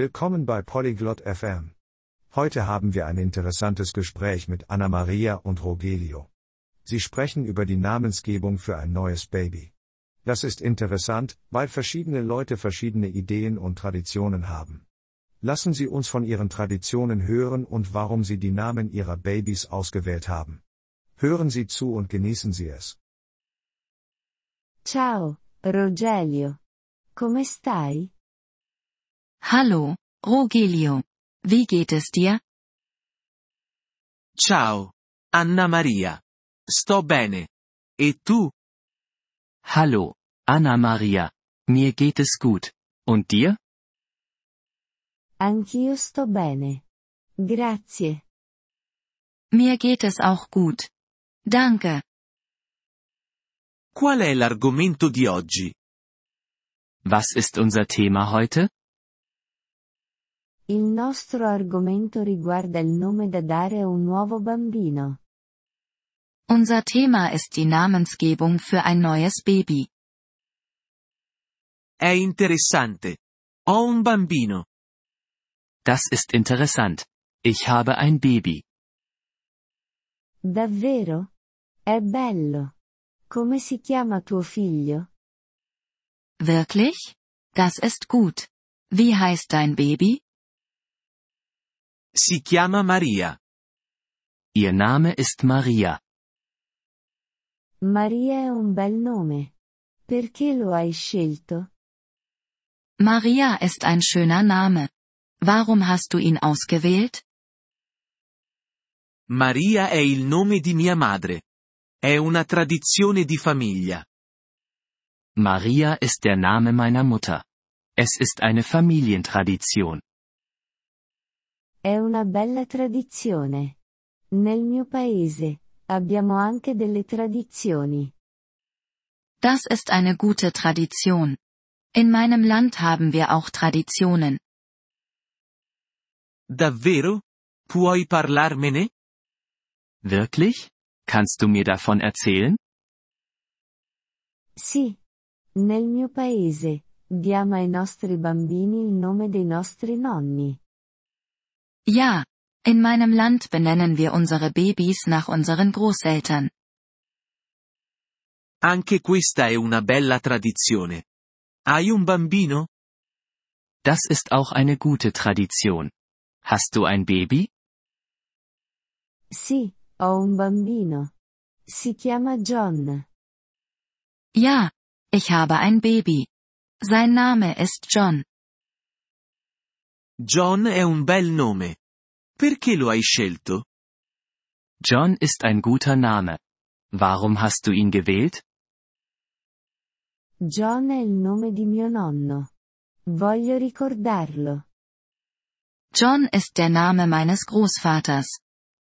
Willkommen bei Polyglot FM. Heute haben wir ein interessantes Gespräch mit Anna Maria und Rogelio. Sie sprechen über die Namensgebung für ein neues Baby. Das ist interessant, weil verschiedene Leute verschiedene Ideen und Traditionen haben. Lassen Sie uns von Ihren Traditionen hören und warum Sie die Namen Ihrer Babys ausgewählt haben. Hören Sie zu und genießen Sie es. Ciao, Rogelio. Come stai? Hallo, Rogelio. Wie geht es dir? Ciao, Anna Maria. Sto bene. E tu? Hallo, Anna Maria. Mir geht es gut. Und dir? Anch'io sto bene. Grazie. Mir geht es auch gut. Danke. Qual è l'argomento di oggi? Was ist unser Thema heute? Il nostro argomento riguarda il nome da dare a un nuovo bambino. Unser Thema ist die Namensgebung für ein neues Baby. È interessante. Ho un bambino. Das ist interessant. Ich habe ein Baby. Davvero? È bello. Come si chiama tuo figlio? Wirklich? Das ist gut. Wie heißt dein Baby? Si chiama Maria. Ihr Name ist Maria. Maria è un bel nome. Perché lo hai scelto? Maria ist ein schöner Name. Warum hast du ihn ausgewählt? Maria è il nome di mia madre. È una tradizione di famiglia. Maria ist der Name meiner Mutter. Es ist eine Familientradition. È una bella tradizione. Nel mio paese, abbiamo anche delle tradizioni. Das ist eine gute Tradition. In meinem Land haben wir auch Traditionen. Davvero? Puoi parlarmene? Wirklich? Kannst du mir davon erzählen? Sì. Nel mio paese, diamo ai nostri bambini il nome dei nostri nonni. Ja, in meinem Land benennen wir unsere Babys nach unseren Großeltern. Anche questa è una bella tradizione. Hai un bambino? Das ist auch eine gute Tradition. Hast du ein Baby? Sì, ho un bambino. Si chiama John. Ja, ich habe ein Baby. Sein Name ist John. John è un bel nome. Perché lo hai scelto? John ist ein guter Name. Warum hast du ihn gewählt? John è il nome di mio nonno. Voglio ricordarlo. John ist der Name meines Großvaters.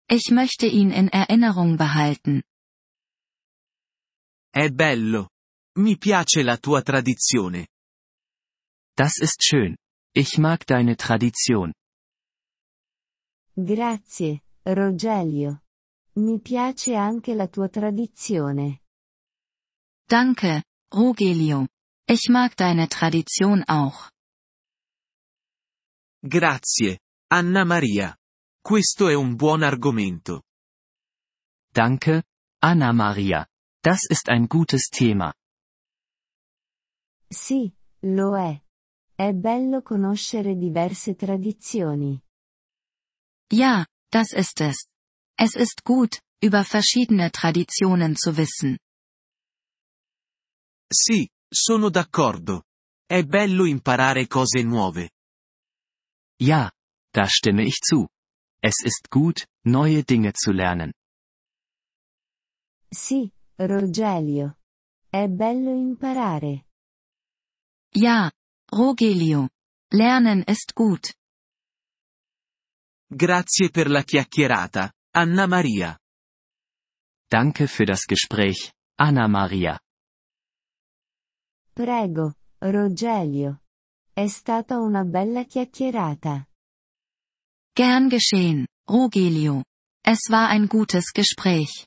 Ich möchte ihn in Erinnerung behalten. È bello. Mi piace la tua tradizione. Das ist schön. Ich mag deine Tradition. Grazie, Rogelio. Mi piace anche la tua tradizione. Danke, Rogelio. Ich mag deine Tradition auch. Grazie, Anna Maria. Questo è un buon argomento. Danke, Anna Maria. Das ist ein gutes Thema. Sì, lo è. È bello conoscere diverse tradizioni. Ja, das ist es. Es ist gut, über verschiedene Traditionen zu wissen. Sì, sono d'accordo. È bello imparare cose nuove. Ja, da stimme ich zu. Es ist gut, neue Dinge zu lernen. Sì, Rogelio. È bello imparare. Ja, Rogelio. Lernen ist gut. Grazie per la chiacchierata, Anna Maria. Danke für das Gespräch, Anna Maria. Prego, Rogelio. È stata una bella chiacchierata. Gern geschehen, Rogelio. Es war ein gutes Gespräch.